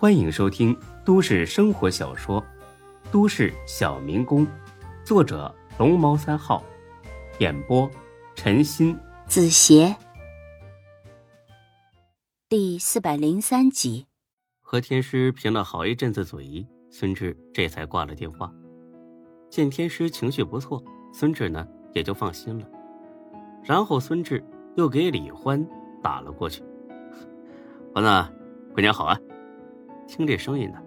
欢迎收听都市生活小说《都市小民工》，作者龙猫三号，演播陈鑫、子邪，第四百零三集。和天师贫了好一阵子嘴，孙志这才挂了电话。见天师情绪不错，孙志呢也就放心了。然后孙志又给李欢打了过去。欢子，过年好啊！听这声音呢，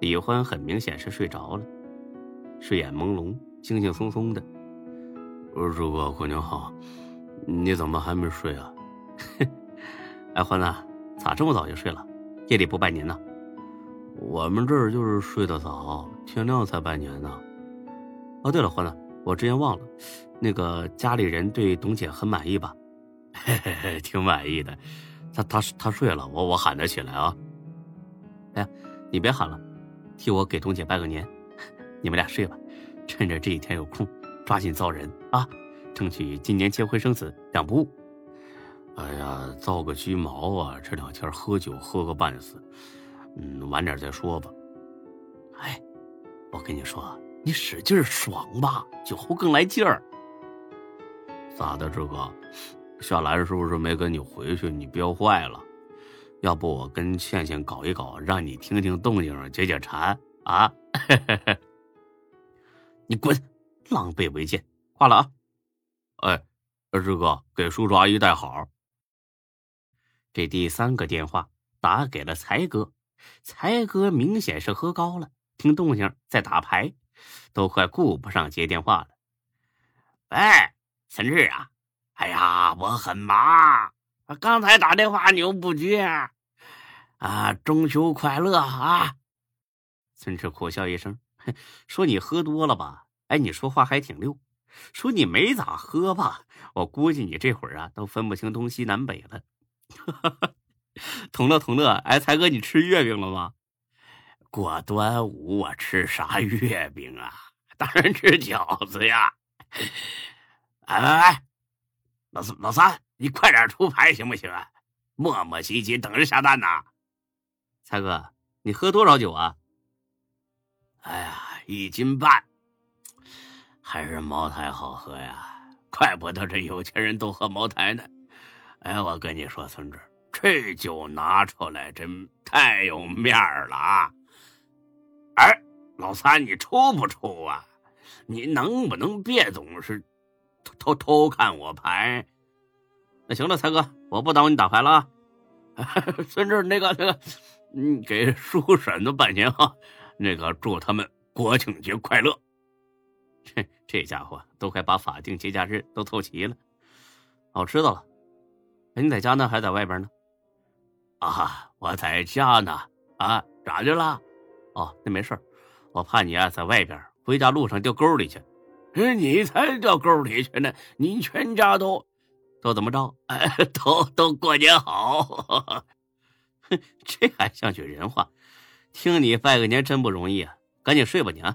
李欢很明显是睡着了，睡眼朦胧、轻轻松松的。二叔哥，过年好！你怎么还没睡啊？哎，欢子，咋这么早就睡了？夜里不拜年呢？我们这儿就是睡得早，天亮才拜年呢。哦，对了，欢子，我之前忘了，那个家里人对董姐很满意吧？嘿嘿嘿，挺满意的。他他他睡了，我我喊他起来啊！哎，你别喊了，替我给董姐拜个年。你们俩睡吧，趁着这几天有空，抓紧造人啊，争取今年结婚生子两不误。哎呀，造个鸡毛啊！这两天喝酒喝个半死，嗯，晚点再说吧。哎，我跟你说，你使劲爽吧，酒后更来劲儿。咋的，志哥？夏兰是不是没跟你回去？你憋坏了？要不我跟倩倩搞一搞，让你听听动静，解解馋啊？你滚！狼狈为奸！挂了啊！哎，二志哥，给叔叔阿姨带好。这第三个电话打给了才哥，才哥明显是喝高了，听动静在打牌，都快顾不上接电话了。喂，孙志啊！哎呀，我很忙，刚才打电话你又不接，啊中秋快乐啊！孙志苦笑一声，说：“你喝多了吧？哎，你说话还挺溜。说你没咋喝吧？我估计你这会儿啊，都分不清东西南北了。”同乐同乐，哎，才哥，你吃月饼了吗？过端午我吃啥月饼啊？当然吃饺子呀！哎哎哎！老老三，你快点出牌行不行啊？磨磨唧唧等着下蛋呢。才哥，你喝多少酒啊？哎呀，一斤半，还是茅台好喝呀！怪不得这有钱人都喝茅台呢。哎，我跟你说，孙志，这酒拿出来真太有面儿了啊！哎，老三，你出不出啊？你能不能别总是？偷偷偷看我牌，那行了，才哥，我不耽误你打牌了啊。孙志，那个那个，嗯，给叔婶子拜年哈，那个祝他们国庆节快乐。这这家伙都快把法定节假日都凑齐了。哦，知道了。你在家呢，还在外边呢？啊，我在家呢。啊，咋的了？哦，那没事我怕你啊，在外边回家路上掉沟里去。你才掉沟里去呢！你全家都都怎么着？哎，都都过年好！哼，这还像句人话？听你拜个年真不容易啊！赶紧睡吧你啊！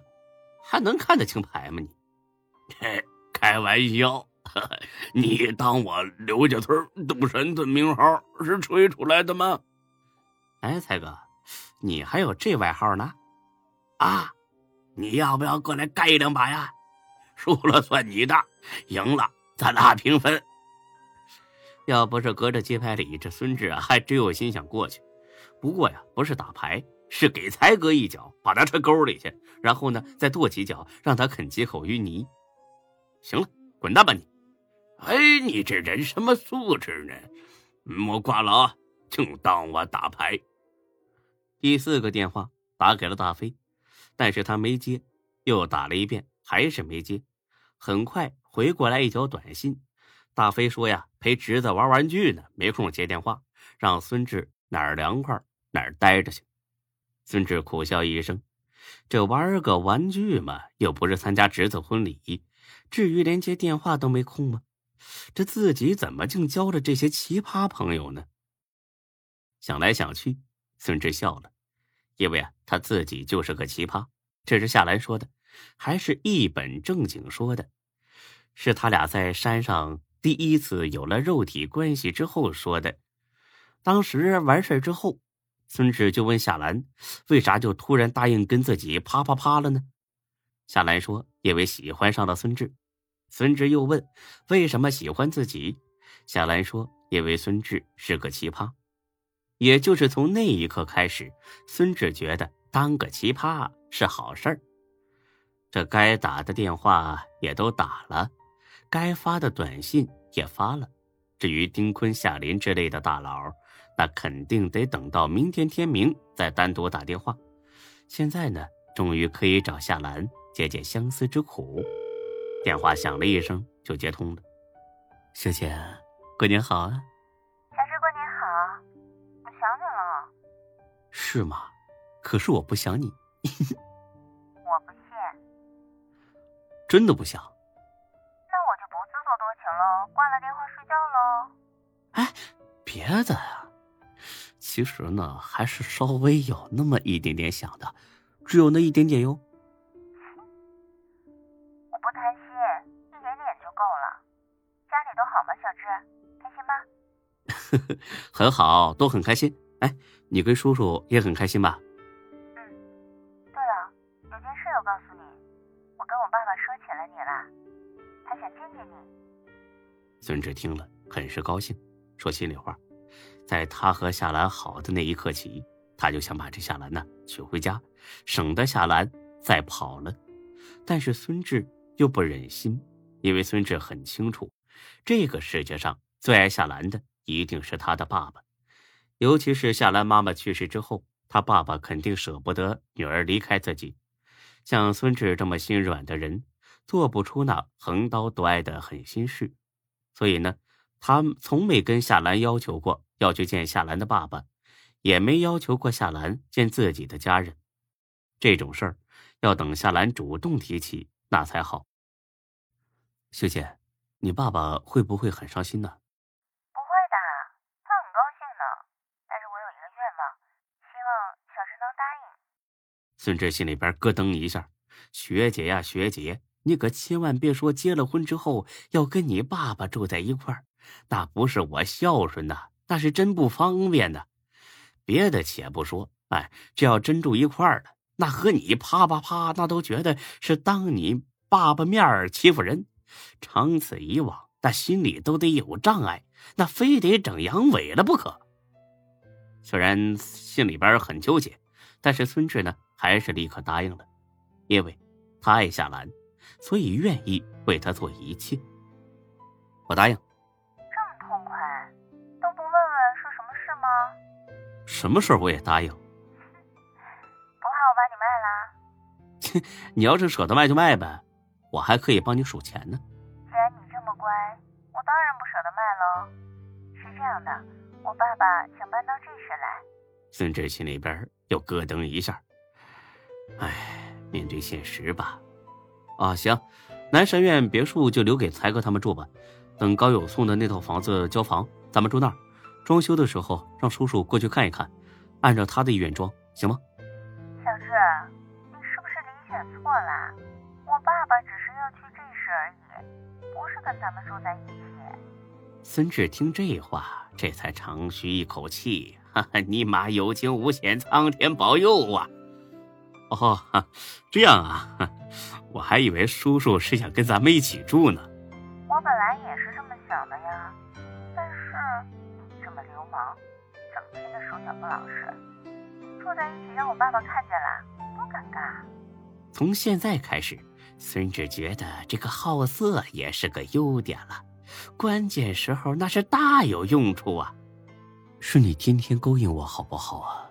还能看得清牌吗你？开玩笑，你当我刘家村赌神的名号是吹出来的吗？哎，才哥，你还有这外号呢？啊，你要不要过来干一两把呀？输了算你的，赢了咱俩平分。要不是隔着街牌里，这孙志啊还真有心想过去。不过呀，不是打牌，是给才哥一脚，把他踹沟里去，然后呢再跺几脚，让他啃几口淤泥。行了，滚蛋吧你！哎，你这人什么素质呢？我挂了啊，就当我打牌。第四个电话打给了大飞，但是他没接，又打了一遍，还是没接。很快回过来一条短信，大飞说呀，陪侄子玩玩具呢，没空接电话，让孙志哪儿凉快哪儿待着去。孙志苦笑一声，这玩个玩具嘛，又不是参加侄子婚礼，至于连接电话都没空吗？这自己怎么竟交了这些奇葩朋友呢？想来想去，孙志笑了，因为啊，他自己就是个奇葩。这是夏兰说的。还是一本正经说的，是他俩在山上第一次有了肉体关系之后说的。当时完事之后，孙志就问夏兰：“为啥就突然答应跟自己啪啪啪了呢？”夏兰说：“因为喜欢上了孙志。”孙志又问：“为什么喜欢自己？”夏兰说：“因为孙志是个奇葩。”也就是从那一刻开始，孙志觉得当个奇葩是好事儿。这该打的电话也都打了，该发的短信也发了。至于丁坤、夏林之类的大佬，那肯定得等到明天天明再单独打电话。现在呢，终于可以找夏兰解解相思之苦。电话响了一声，就接通了。小姐，过年好啊！小志，过年好！我想你了。是吗？可是我不想你。我不信。真的不自作多情了，挂了电话睡觉喽。哎，别的呀，其实呢，还是稍微有那么一点点想的，只有那一点点哟。我不贪心，一点点就够了。家里都好吗，小志？开心吗？很好，都很开心。哎，你跟叔叔也很开心吧？孙志听了，很是高兴，说心里话，在他和夏兰好的那一刻起，他就想把这夏兰呢娶回家，省得夏兰再跑了。但是孙志又不忍心，因为孙志很清楚，这个世界上最爱夏兰的一定是他的爸爸，尤其是夏兰妈妈去世之后，他爸爸肯定舍不得女儿离开自己。像孙志这么心软的人，做不出那横刀夺爱的狠心事。所以呢，他从没跟夏兰要求过要去见夏兰的爸爸，也没要求过夏兰见自己的家人。这种事儿要等夏兰主动提起，那才好。秀姐，你爸爸会不会很伤心呢？不会的，他很高兴呢。但是我有一个愿望，希望小志能答应。孙志心里边咯噔一下，学姐呀，学姐。你可千万别说结了婚之后要跟你爸爸住在一块儿，那不是我孝顺呐，那是真不方便的。别的且不说，哎，这要真住一块儿了，那和你啪啪啪，那都觉得是当你爸爸面儿欺负人。长此以往，那心里都得有障碍，那非得整阳痿了不可。虽然心里边很纠结，但是孙志呢，还是立刻答应了，因为他爱夏兰。所以愿意为他做一切，我答应。这么痛快，都不问问是什么事吗？什么事我也答应。不怕我把你卖了？切，你要是舍得卖就卖呗，我还可以帮你数钱呢。既然你这么乖，我当然不舍得卖喽。是这样的，我爸爸想搬到这市来。孙志心里边又咯噔一下。哎，面对现实吧。啊，行，南山苑别墅就留给才哥他们住吧。等高友送的那套房子交房，咱们住那儿。装修的时候让叔叔过去看一看，按照他的意愿装，行吗？小志，你是不是理解错了？我爸爸只是要去这事而已，不是跟咱们住在一起。孙志听这话，这才长吁一口气，哈哈，尼玛有惊无险，苍天保佑啊！哦，这样啊。我还以为叔叔是想跟咱们一起住呢。我本来也是这么想的呀，但是你这么流氓，整天的手脚不老实，住在一起让我爸爸看见了，多尴尬。从现在开始，孙志觉得这个好色也是个优点了，关键时候那是大有用处啊。是你天天勾引我，好不好啊？